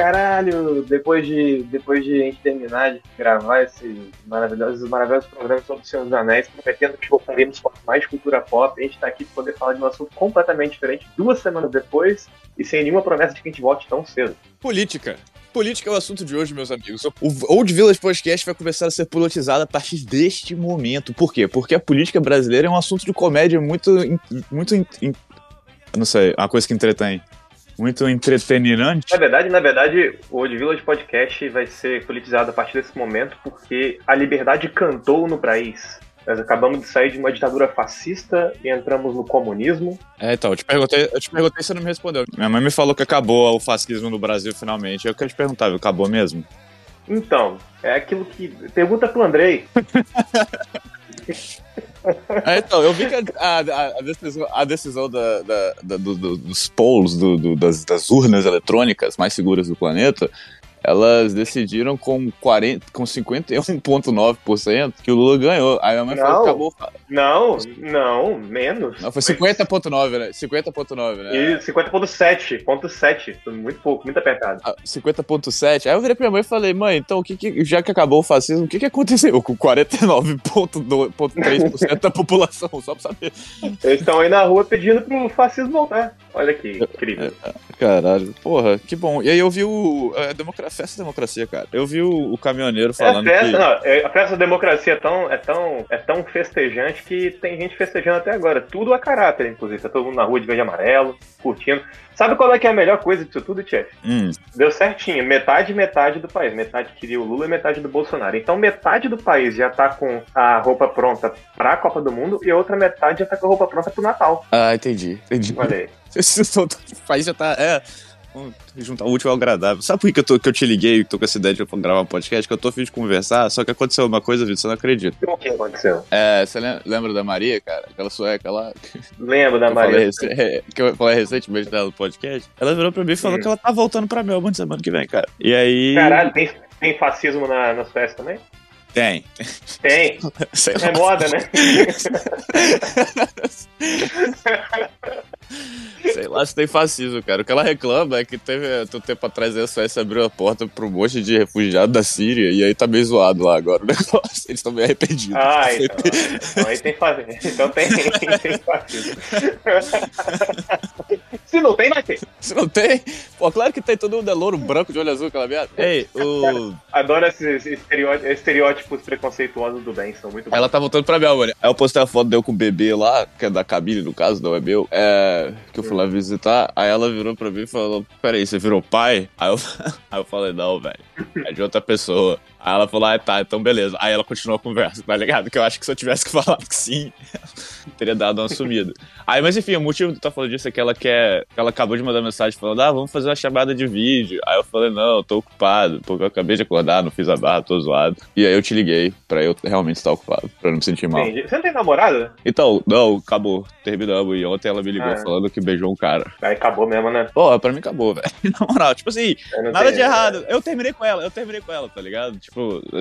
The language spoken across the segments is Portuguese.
caralho, depois de, depois de a gente terminar de gravar esses maravilhosos, maravilhosos programas sobre o Senhor dos Anéis, prometendo que voltaremos com mais cultura pop, a gente tá aqui para poder falar de um assunto completamente diferente duas semanas depois e sem nenhuma promessa de que a gente volte tão cedo. Política. Política é o assunto de hoje, meus amigos. O Old Village Podcast vai começar a ser politizado a partir deste momento. Por quê? Porque a política brasileira é um assunto de comédia muito. muito. não sei, uma coisa que entretém muito entretenimento. Na verdade, na verdade, o Old Village Podcast vai ser politizado a partir desse momento porque a liberdade cantou no país. Nós acabamos de sair de uma ditadura fascista e entramos no comunismo. É, então, eu te perguntei, eu te perguntei e você não me respondeu. Minha mãe me falou que acabou o fascismo no Brasil finalmente. Eu quero te perguntar, acabou mesmo? Então, é aquilo que. Pergunta pro Andrei. É, então, eu vi que a, a, a decisão, a decisão da, da, da do, do, dos polos, do, das, das urnas eletrônicas mais seguras do planeta, elas decidiram com, 40, com 51,9% que o Lula ganhou. Aí a mãe não, falou que acabou. Não, não, menos. Não, foi 50,9, né? 50,9, né? E 50,7. Muito pouco, muito apertado. 50,7. Ah, Aí eu virei pra minha mãe e falei, mãe, então, o que, que já que acabou o fascismo, o que, que aconteceu com 49,3% da população? Só pra saber. Eles estão aí na rua pedindo pro fascismo voltar. Olha que incrível. É, caralho, porra, que bom. E aí eu vi o. A democracia a festa da democracia, cara. Eu vi o, o caminhoneiro falando. É a, festa, que... não, é, a festa da democracia é tão, é, tão, é tão festejante que tem gente festejando até agora. Tudo a caráter, inclusive. Tá todo mundo na rua de verde e amarelo, curtindo. Sabe qual é que é a melhor coisa disso tudo, chefe? Hum. Deu certinho. Metade, metade do país. Metade queria o Lula e metade do Bolsonaro. Então metade do país já tá com a roupa pronta pra Copa do Mundo e a outra metade já tá com a roupa pronta pro Natal. Ah, entendi. Entendi. Olha aí. o país já tá. É juntar o útil ao agradável. Sabe por que eu, tô, que eu te liguei e tô com essa ideia de gravar um podcast? Que eu tô afim de conversar, só que aconteceu uma coisa, Vitor, você não acredita. O que aconteceu? É, você lembra da Maria, cara? Aquela sueca lá? Lembro da Maria. Falei, que eu falei recentemente dela no podcast. Ela virou pra mim e falou hum. que ela tá voltando pra Melbourne semana que vem, cara. E aí... Caralho, tem, tem fascismo na, nas festas também? Tem. Tem. Sei é lá. moda, né? Sei lá se tem fascismo, cara. O que ela reclama é que teve, um tempo atrás, a Suécia abriu a porta pro um monte de refugiados da Síria e aí tá meio zoado lá agora o negócio. Eles estão meio arrependidos. Ah, então, então aí tem fascismo. Então tem, tem fascismo. Se não tem, vai ter. Se não tem? Pô, claro que tem todo mundo é louro branco de olho azul, aquela merda. Ei, o... Adoro esses estereótipos preconceituosos do bem, são muito bons. Ela tá voltando pra Melbourne. Aí eu postei a foto deu com o bebê lá, que é da cabine, no caso, não é meu. É... Que eu fui lá visitar. Aí ela virou pra mim e falou, peraí, você virou pai? Aí eu, aí eu falei, não, velho. É de outra pessoa. Aí ela falou, ah, tá, então beleza. Aí ela continuou a conversa, tá ligado? Que eu acho que se eu tivesse que falar que sim, teria dado uma sumida. Aí, mas enfim, o motivo de eu tá falando disso é que ela quer. Que ela acabou de mandar mensagem falando, ah, vamos fazer uma chamada de vídeo. Aí eu falei, não, eu tô ocupado, porque eu acabei de acordar, não fiz a barra, tô zoado. E aí eu te liguei pra eu realmente estar ocupado, pra não me sentir mal. Entendi. Você não tem namorada? Então, não, acabou. Terminamos. E ontem ela me ligou ah, falando que beijou um cara. Aí acabou mesmo, né? Pô, pra mim acabou, velho. Na moral, tipo assim, nada de errado. Eu terminei com ela, eu terminei com ela, tá ligado? Tipo,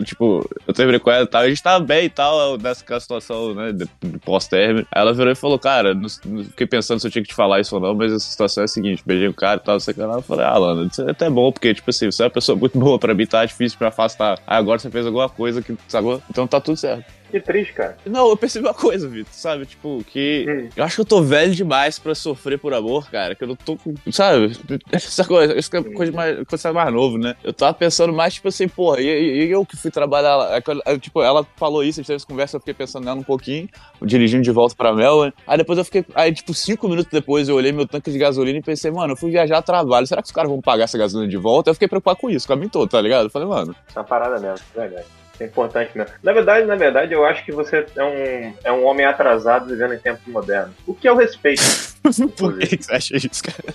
tipo, eu terminei com ela e tal, a gente tava bem e tal, nessa situação, né, de, de pós-término. Aí ela virou e falou, cara, não, não, fiquei pensando se eu tinha que te falar isso ou não, mas essa situação é a seguinte, beijei o cara e tal, sei lá. Eu falei, ah, Lana, isso é até bom, porque, tipo assim, você é uma pessoa muito boa pra mim, tá difícil pra afastar. Aí agora você fez alguma coisa que, sacou? Então tá tudo certo. Que triste, cara. Não, eu percebi uma coisa, Vitor, sabe? Tipo, que hum. eu acho que eu tô velho demais pra sofrer por amor, cara. Que eu não tô com. Sabe? Essa coisa, essa é coisa mais, coisa mais novo, né? Eu tava pensando mais, tipo assim, porra, e, e eu que fui trabalhar lá. É tipo, ela falou isso, a gente teve essa conversa, eu fiquei pensando nela um pouquinho, dirigindo de volta pra Melbourne. Aí depois eu fiquei. Aí, tipo, cinco minutos depois eu olhei meu tanque de gasolina e pensei, mano, eu fui viajar a trabalho. Será que os caras vão pagar essa gasolina de volta? Eu fiquei preocupado com isso, o caminho todo, tá ligado? Eu falei, mano. É uma parada mesmo, verdade. É importante mesmo. Na verdade, na verdade, eu acho que você é um, é um homem atrasado vivendo em tempos modernos. O que eu respeito. Por que você acha isso, cara?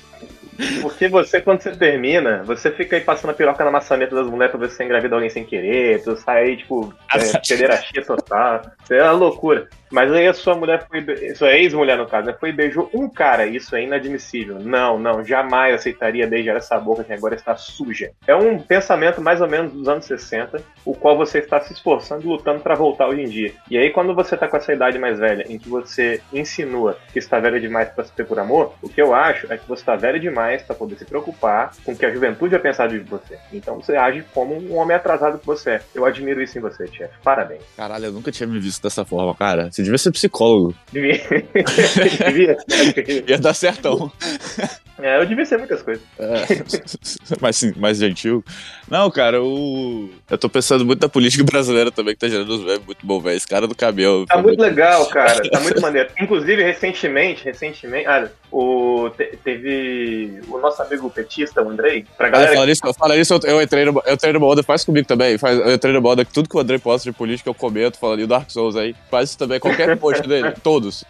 Porque você, quando você termina, você fica aí passando a piroca na maçaneta das mulheres pra ver se você engravida alguém sem querer, tu sai aí, tipo. É pederastia total. Isso é uma loucura. Mas aí a sua mulher foi. Sua ex-mulher, no caso, né, foi e beijou um cara. Isso é inadmissível. Não, não, jamais aceitaria beijar essa boca que agora está suja. É um pensamento mais ou menos dos anos 60, o qual você está se esforçando, lutando para voltar hoje em dia. E aí, quando você está com essa idade mais velha, em que você insinua que está velha demais para se ter por amor, o que eu acho é que você está velha demais para poder se preocupar com o que a juventude vai pensar de você. Então você age como um homem atrasado que você é. Eu admiro isso em você, chefe. Parabéns. Caralho, eu nunca tinha me visto dessa forma, cara. Você devia ser psicólogo. Devia. devia. Ia dar certão. É, eu devia ser muitas coisas. É, mais, mais gentil. Não, cara, eu, eu tô pensando muito na política brasileira também, que tá gerando uns memes muito bom, velho. Esse cara do cabelo. Tá muito legal, cara. Tá muito maneiro. Inclusive, recentemente, recentemente, ah, o, te, teve o nosso amigo petista, o Andrei, pra galera... Ah, fala isso, fala isso eu, eu, entrei no, eu entrei no moda, faz comigo também. Faz, eu entrei no moda, tudo que o Andrei posta de política eu comento, falando, e o Dark Souls aí. Faz isso também, qualquer post dele, todos.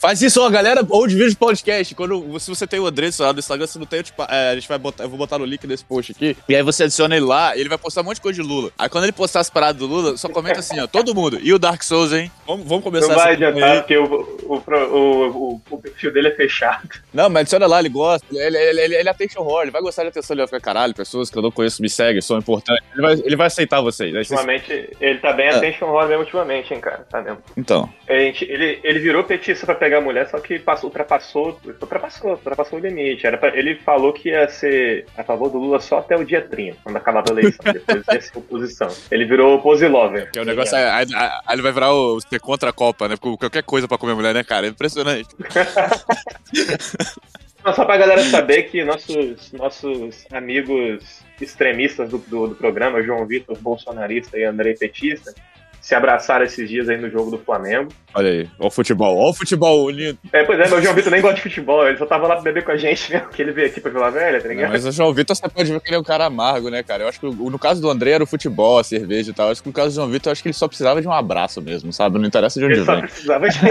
Faz isso, ó, galera, ou de vídeo podcast. Quando, se você tem o André lá no Instagram, se não tem, tipo, é, a gente vai botar, eu vou botar no link desse post aqui. E aí você adiciona ele lá, ele vai postar um monte de coisa de Lula. Aí quando ele postar as paradas do Lula, só comenta assim, ó, todo mundo. E o Dark Souls, hein? Vamos, vamos começar Não vai adiantar, porque o, o, o, o, o perfil dele é fechado. Não, mas adiciona lá, ele gosta. Ele, ele, ele, ele é attention horror, ele vai gostar de atenção, ele vai ficar, caralho, pessoas que eu não conheço me seguem, são importantes. Ele vai, ele vai aceitar vocês. Ultimamente, ele tá bem é. attention horror mesmo ultimamente, hein, cara. Tá mesmo. Então. A gente, ele, ele virou petista pra pegar a mulher, só que passou, ultrapassou, ultrapassou, ultrapassou o limite. Era pra, ele falou que ia ser a favor do Lula só até o dia 30, quando acabava a eleição, depois dessa oposição. Ele virou oposilover. Que o negócio é, aí, aí ele vai virar o ser contra a Copa, né? Qualquer coisa pra comer mulher, né, cara? É impressionante. Não, só pra galera saber que nossos, nossos amigos extremistas do, do, do programa, João Vitor, bolsonarista e André Petista, se abraçaram esses dias aí no jogo do Flamengo. Olha aí, ó o futebol, ó o futebol unido. É, pois é, meu João Vitor nem gosta de futebol, ele só tava lá pra beber com a gente mesmo, que ele veio aqui pra Vila Velha, tá ligado? Não, mas o João Vitor você pode ver que ele é um cara amargo, né, cara? Eu acho que no caso do André era o futebol, a cerveja e tal. Eu acho que no caso do João Vitor, eu acho que ele só precisava de um abraço mesmo, sabe? Não interessa de onde ele vem. Só precisava de um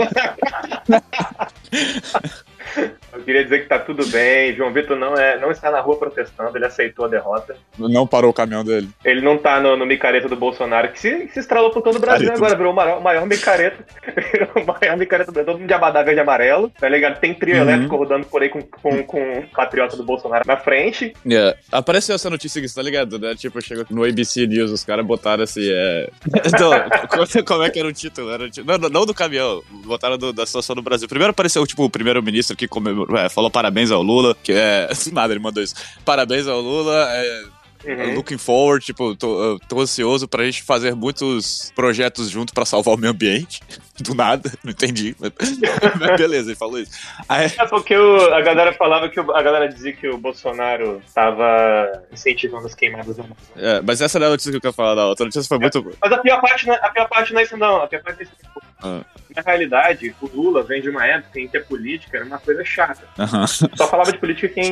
Eu queria dizer que tá tudo bem. João Vitor não, é, não está na rua protestando, ele aceitou a derrota. Não parou o caminhão dele. Ele não tá no, no micareta do Bolsonaro, que se, se estralou por todo o Brasil agora, virou o maior, maior micareta. o maior micareta do Brasil, todo mundo de abadá verde e amarelo, tá ligado? Tem trio uhum. elétrico rodando por aí com, com, com o patriota do Bolsonaro na frente. Yeah. Apareceu essa notícia aqui, tá ligado? Né? Tipo, chegou no ABC News, os caras botaram assim, é... Então, como é que era o título? Era o título? Não, não, do caminhão, botaram do, da situação no Brasil. Primeiro apareceu, tipo, o primeiro-ministro que comemorou, é, falou parabéns ao Lula, que é. Nada, ele mandou isso. Parabéns ao Lula. É, Uhum. Looking forward, tipo, tô, tô ansioso pra gente fazer muitos projetos junto pra salvar o meio ambiente. Do nada, não entendi. Mas, beleza, ele falou isso. Aí... É porque o, a galera falava que o, a galera dizia que o Bolsonaro tava incentivando as queimadas da É, mas essa não é a notícia que eu quero falar, não. A outra notícia foi é, muito. Mas a pior parte não é, a pior parte não é isso, não. A pior parte é isso. Ah. Na realidade, o Lula vem de uma época em que a política era uma coisa chata. Uhum. Só falava de política quem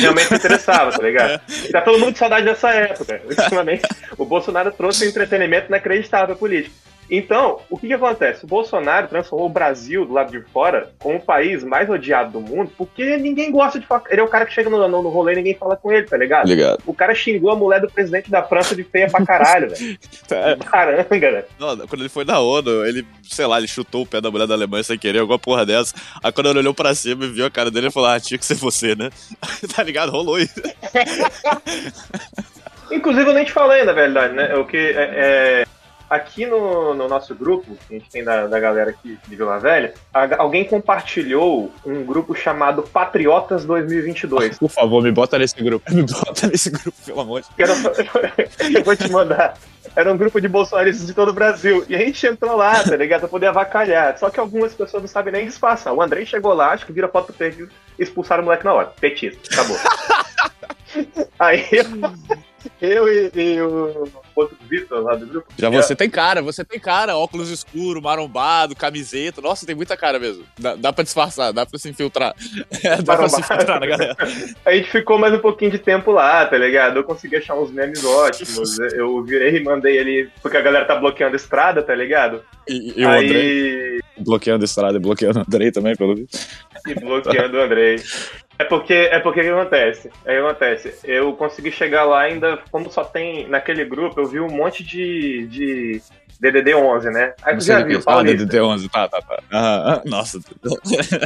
realmente se interessava, tá ligado? E tá todo mundo com saudade dessa época. Ultimamente, o Bolsonaro trouxe um entretenimento inacreditável à política. Então, o que, que acontece? O Bolsonaro transformou o Brasil, do lado de fora, como o país mais odiado do mundo, porque ninguém gosta de falar. Ele é o cara que chega no, no, no rolê e ninguém fala com ele, tá ligado? ligado? O cara xingou a mulher do presidente da França de feia pra caralho, velho. Tá. Caranga, velho. Quando ele foi na ONU, ele, sei lá, ele chutou o pé da mulher da Alemanha sem querer, alguma porra dessa. Aí quando ele olhou pra cima e viu a cara dele, ele falou: Ah, tinha que ser você, né? tá ligado? Rolou isso. Inclusive, eu nem te falei, na verdade, né? O que é, é aqui no, no, nosso grupo, que a gente tem da, da galera aqui de Vila Velha, a, alguém compartilhou um grupo chamado Patriotas 2022. Por favor, me bota nesse grupo. Me bota nesse grupo, pelo amor de Deus. Eu vou te mandar. Era um grupo de bolsonaristas de todo o Brasil. E a gente entrou lá, tá ligado? Pra poder avacalhar. Só que algumas pessoas não sabem nem disfarçar. O Andrei chegou lá, acho que vira foto do perfil, expulsaram o moleque na hora. Petista, acabou. Aí eu e, e o outro Vitor lá do grupo. Já você tem cara, você tem cara. Óculos escuro, marombado, camiseta. Nossa, tem muita cara mesmo. Dá, dá pra disfarçar, dá pra se infiltrar. dá pra se infiltrar na galera. A gente ficou mais um pouquinho de tempo lá, tá ligado? Eu consegui achar uns memes ótimos. Eu virei e mandei ele, porque a galera tá bloqueando a estrada, tá ligado? E, e o Aí... André bloqueando a estrada e bloqueando o Andrei também, pelo visto. E bloqueando o Andrei. É porque é porque que acontece? É que acontece. Eu consegui chegar lá ainda, como só tem naquele grupo, eu vi um monte de, de DDD 11, né? Aí tu já viu, Ah, Paulista. DDD 11, tá, tá, tá. Ah, nossa.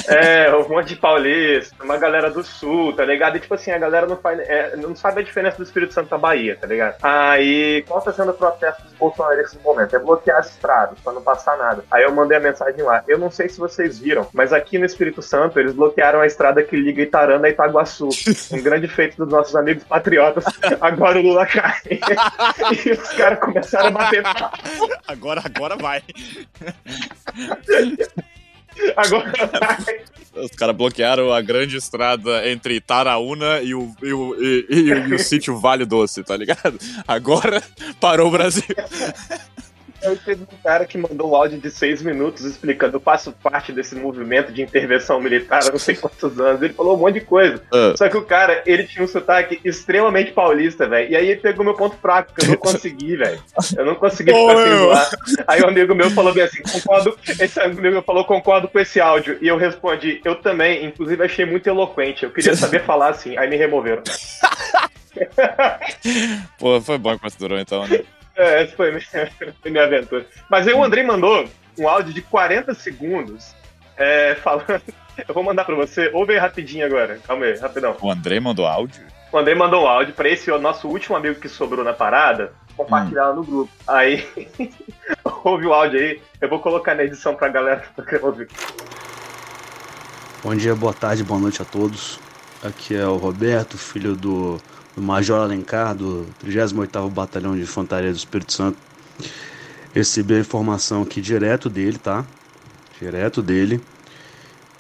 É, um monte de paulista, uma galera do sul, tá ligado? E tipo assim, a galera não, faz, é, não sabe a diferença do Espírito Santo da Bahia, tá ligado? Aí, qual tá sendo o protesto dos bolsonaristas nesse momento? É bloquear as estradas, pra não passar nada. Aí eu mandei a mensagem lá. Eu não sei se vocês viram, mas aqui no Espírito Santo, eles bloquearam a estrada que liga Itaranda a Itaguaçu. um grande feito dos nossos amigos patriotas. Agora o Lula cai. e os caras começaram a bater papo. Agora, agora vai. Agora vai. Os caras bloquearam a grande estrada entre Itaraúna e o, e o, e, e- e o sítio Vale Doce, tá ligado? Agora parou o Brasil. Eu teve um cara que mandou um áudio de seis minutos explicando, eu faço parte desse movimento de intervenção militar há não sei quantos anos. Ele falou um monte de coisa. Ah. Só que o cara, ele tinha um sotaque extremamente paulista, velho. E aí ele pegou meu ponto fraco, que eu não consegui, velho. Eu não consegui ficar sem zoar. Aí um amigo meu falou bem assim, concordo. Esse amigo meu falou, concordo com esse áudio. E eu respondi, eu também, inclusive achei muito eloquente. Eu queria saber falar assim. Aí me removeram. Pô, foi bom que durou então, né? É, essa foi minha, minha aventura. Mas aí o Andrei mandou um áudio de 40 segundos é, falando. Eu vou mandar pra você. Ouve aí rapidinho agora. Calma aí, rapidão. O André mandou áudio? O Andrei mandou um áudio pra esse o nosso último amigo que sobrou na parada compartilhar lá no grupo. Aí, ouve o áudio aí. Eu vou colocar na edição pra galera ouvir. Bom dia, boa tarde, boa noite a todos. Aqui é o Roberto, filho do, do Major Alencar, do 38º Batalhão de Infantaria do Espírito Santo. Recebi a informação aqui direto dele, tá? Direto dele,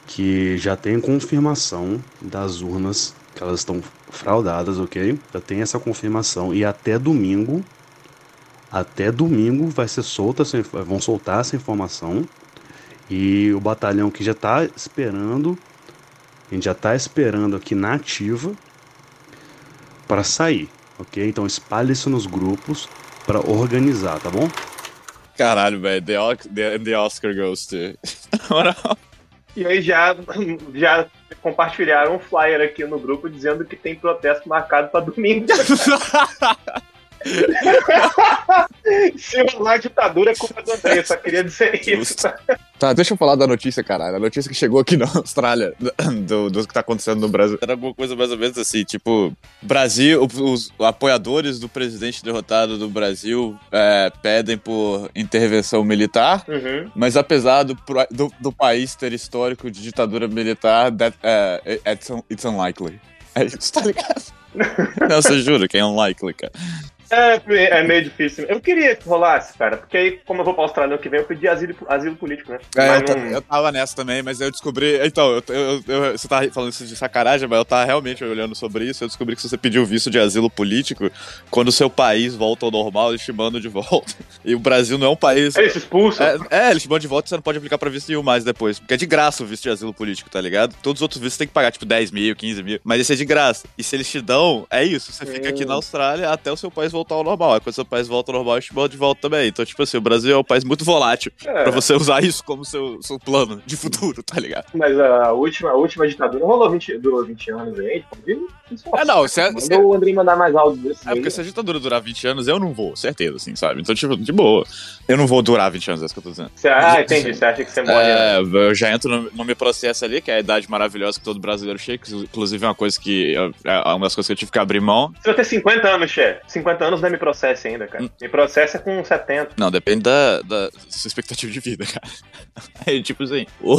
que já tem confirmação das urnas, que elas estão fraudadas, ok? Já tem essa confirmação e até domingo, até domingo vai ser solta, vão soltar essa informação. E o batalhão que já está esperando, a gente já está esperando aqui na ativa para sair, ok? Então espalhe isso nos grupos para organizar, tá bom? Caralho, velho. The, the, the Oscar goes to. E aí já, já compartilharam um flyer aqui no grupo dizendo que tem protesto marcado pra domingo. Se rolar ditadura é culpa do André, eu só queria dizer isso. Tá, deixa eu falar da notícia, caralho. A notícia que chegou aqui na Austrália, do, do que tá acontecendo no Brasil. Era alguma coisa mais ou menos assim, tipo, Brasil, os apoiadores do presidente derrotado do Brasil é, pedem por intervenção militar, Uhum. mas apesar do, do, do país ter histórico de ditadura militar, that, é, it's, un- it's unlikely. É isso, tá ligado? Não, você jura que é unlikely, cara. É, é meio difícil. Eu queria que rolasse, cara, porque aí, como eu vou pra Austrália ano que vem, eu pedi asilo, asilo político, né? É, eu, não- eu tava nessa também, mas eu descobri. Então, eu, eu- eu- você tá falando isso de sacanagem, mas eu tava realmente olhando sobre isso. Eu descobri que se você pediu visto de asilo político, quando o seu país volta ao normal, eles te mandam de volta. E o Brasil não é um país. Eles expulsam. É, é, eles te mandam de volta e você não pode aplicar pra visto nenhum mais depois. Porque é de graça o visto de asilo político, tá ligado? Todos os outros vistos você tem que pagar, tipo, 10 mil, 15 mil. Mas esse é de graça. E se eles te dão, é isso. Você fica aqui na Austrália até o seu país voltar ao normal. Aí quando seu país volta ao normal, mandam de volta também. Então, tipo assim, o Brasil é um país muito volátil. É. Pra você usar isso como seu, seu plano de futuro, tá ligado? Mas a última, a última ditadura rolou 20, durou 20 anos aí, pode É, não, se é, se é- o Andrei mandar mais áudio desse é porque se a ditadura durar 20 anos, eu não vou, certeza, assim, sabe? Então, tipo, de boa. Eu não vou durar 20 anos, é isso que eu tô dizendo. Você- ah, entendi. Você acha que você morre, né? É, eu já entro no, no meu processo ali, que é a idade maravilhosa que todo brasileiro chega, que inclusive é uma coisa que é uma das coisas que eu tive que abrir mão. Você vai ter 50 anos, chefe. 50 anos não é me processe ainda, cara. Me processa com 70. Não, depende da, da sua expectativa de vida, cara. Aí, tipo assim, o,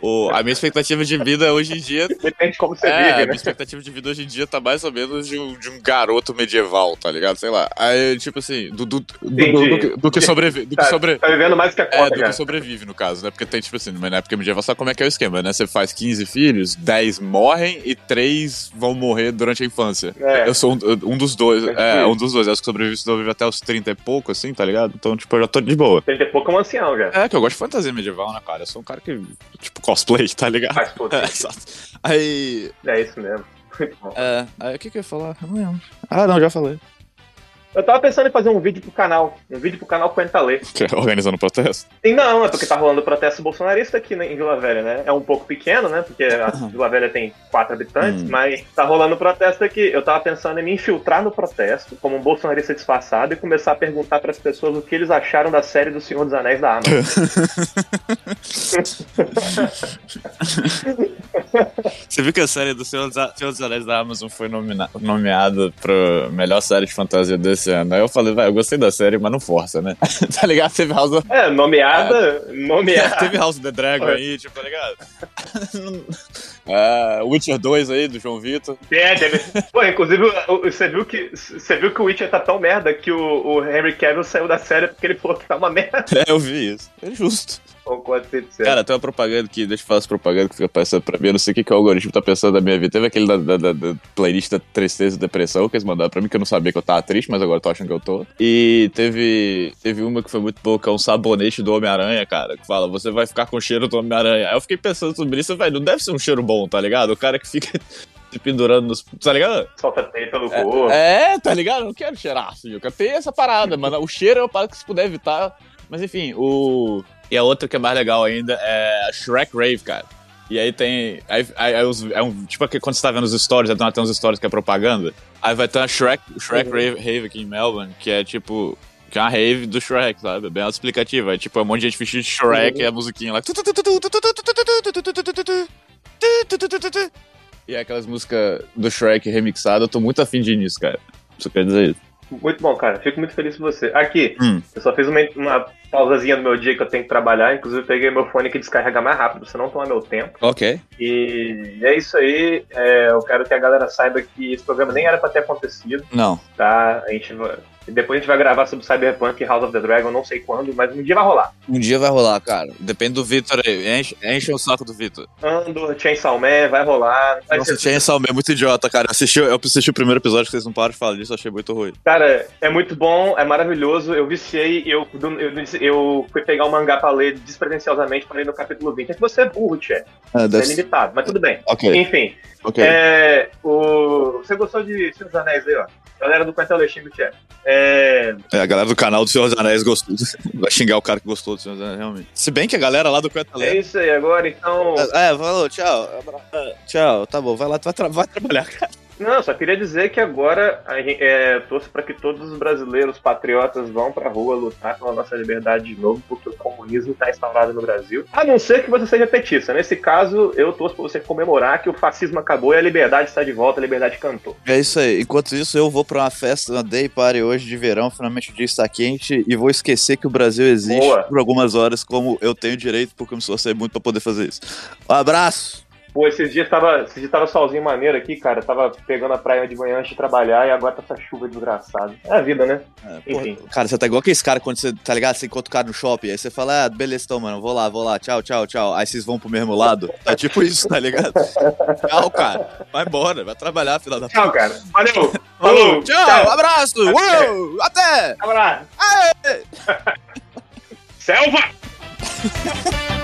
o- a minha expectativa de vida hoje em dia Depende de como você é, a vive, minha né? expectativa de vida hoje em dia tá mais ou menos de um, de um garoto medieval, tá ligado? Sei lá. Aí, tipo assim, do, do, do, do que, do que sobrevive. Do que Tá, sobre... tá vivendo mais que a É, conta, do que cara. sobrevive, no caso, né? Porque tem, tipo assim, na época medieval, sabe como é que é o esquema, né? Você faz 15 filhos, 10 morrem e 3 vão morrer durante a infância. É. Eu sou um, um dos dois. É É, um dos dois. Eu acho que sobrevive, sobrevive até os 30 e pouco, assim, tá ligado? Então, tipo, eu já tô de boa. 30 e pouco é um ancião já. É, que eu gosto de fantasia medieval, né, cara? Eu sou um cara que, tipo, cosplay, tá ligado? Faz todo É, exato. Aí. É isso mesmo. Muito bom. É, aí o que que eu ia falar? Eu não lembro. Ah, não, já falei. Eu tava pensando em fazer um vídeo pro canal. Um vídeo pro canal Quenta Lê. Organizando protesto? E não, é porque tá rolando protesto bolsonarista aqui né, em Vila Velha, né? É um pouco pequeno, né? Porque a Vila Velha tem quatro habitantes, Hum. mas tá rolando protesto aqui. Eu tava pensando em me infiltrar no protesto, como um bolsonarista disfarçado, e começar a perguntar pras pessoas o que eles acharam da série do Senhor dos Anéis da Amazon. Você viu que a série do Senhor dos, Anéis da Amazon foi nomeada pra melhor série de fantasia desse ano? Aí eu falei, vai, eu gostei da série, mas não força, né? tá ligado? Teve House of, É, nomeada. Nomeada. teve House of the Dragon aí, tipo, tá ligado? Ah, Witcher 2 aí, do João Vitor. É, deve... Pô, inclusive, você viu que você viu que o Witcher tá tão merda que o, o Henry Cavill saiu da série porque ele falou que tá uma merda. É, eu vi isso. É justo. Concordo 100%. Cara, tem uma propaganda que, deixa eu falar essa propaganda que fica aparecendo pra mim. Eu não sei o que, que o algoritmo tá pensando da minha vida. Teve aquele da, da, da- da playlist da tristeza e depressão que eles mandaram pra mim, que eu não sabia que eu tava triste, mas agora eu tô achando que eu tô. E teve, teve uma que foi muito boa, que é um sabonete do Homem-Aranha, cara, que fala, você vai ficar com o cheiro do Homem-Aranha. Aí eu fiquei pensando sobre isso, velho, não deve ser um cheiro bom, tá ligado? O cara que fica se pendurando nos. Tá ligado? Solta teia pelo corpo. É, tá ligado? Eu não quero cheirar, assim, eu quero ter essa parada, mano. O cheiro é uma parada que se puder evitar. Mas enfim, o. E a outra que é mais legal ainda é a Shrek Rave, cara. E aí tem. Aí, aí- aí os- é um, tipo quando você tá vendo os stories, aí tem uns stories que é propaganda. Aí vai ter uma Shrek, Shrek Uhum. rave, rave aqui em Melbourne, que é tipo. Que é uma rave do Shrek, sabe? É bem autoexplicativa. É tipo, é um monte de gente vestida de Shrek Uhum. e a musiquinha lá. E é aquelas músicas do Shrek remixada. Eu tô muito afim de ir nisso, cara. Só quer dizer isso. Muito bom, cara. Fico muito feliz por você. Aqui, Hum. eu só fiz uma, uma pausazinha no meu dia que eu tenho que trabalhar. Inclusive, eu peguei meu fone que descarrega mais rápido, pra você não tomar meu tempo. Ok. E é isso aí. É, eu quero que a galera saiba que esse programa nem era pra ter acontecido, Não. tá? A gente vai- Depois a gente vai gravar sobre Cyberpunk e House of the Dragon, não sei quando, mas um dia vai rolar. Um dia vai rolar, cara. Depende do Vitor aí. Enche, enche o saco do Vitor. Andor, Chainsaw Man, vai rolar. Vai Nossa, ser- Chainsaw Man é muito idiota, cara. Eu assisti, eu assisti o primeiro episódio que vocês não param de falar disso, achei muito ruim. Cara, é muito bom, é maravilhoso. Eu viciei, eu, eu, eu fui pegar um mangá pra ler despretensiosamente pra ler no capítulo 20. É que você é burro, Tchê. Ah, É limitado, mas tudo bem. Ok, Enfim, ok. é, o... você gostou de Senhor dos Anéis aí, ó? Galera do Quentel Lexinho, Tchê. É, É, a galera do canal do Senhor dos Anéis gostou. Vai xingar o cara que gostou do Senhor dos Anéis, realmente. Se bem que a galera lá do Quenta é isso aí agora, então. É, falou, tchau. Tchau, tá bom, vai lá, vai, tra- vai trabalhar, cara. Não, só queria dizer que agora a é, torço para que todos os brasileiros patriotas vão pra rua lutar pela nossa liberdade de novo, porque o comunismo está instaurado no Brasil. A não ser que você seja petista. Nesse caso, eu torço pra você comemorar que o fascismo acabou e a liberdade está de volta, a liberdade cantou. É isso aí. Enquanto isso, eu vou pra uma festa, uma day party hoje de verão. Finalmente o dia está quente e vou esquecer que o Brasil existe Boa. por algumas horas, como eu tenho direito, porque eu me esforcei muito pra poder fazer isso. Um abraço! Pô, esses dias tava, esses dias tava solzinho maneiro aqui, cara. Tava pegando a praia de manhã antes de trabalhar e agora tá essa chuva desgraçada. É a vida, né? É, porra, Enfim. cara, você tá igual aqueles caras quando você, tá ligado? Você encontra o cara no shopping, aí você fala, ah, beleza, então, mano, vou lá, vou lá, tchau, tchau, tchau. Aí vocês vão pro mesmo lado. É tipo isso, tá ligado? Tchau, cara. Vai embora, vai trabalhar, filha da puta. Tchau, cara. Valeu. Falou. Tchau, abraço, uou, até! Abraço. Selva!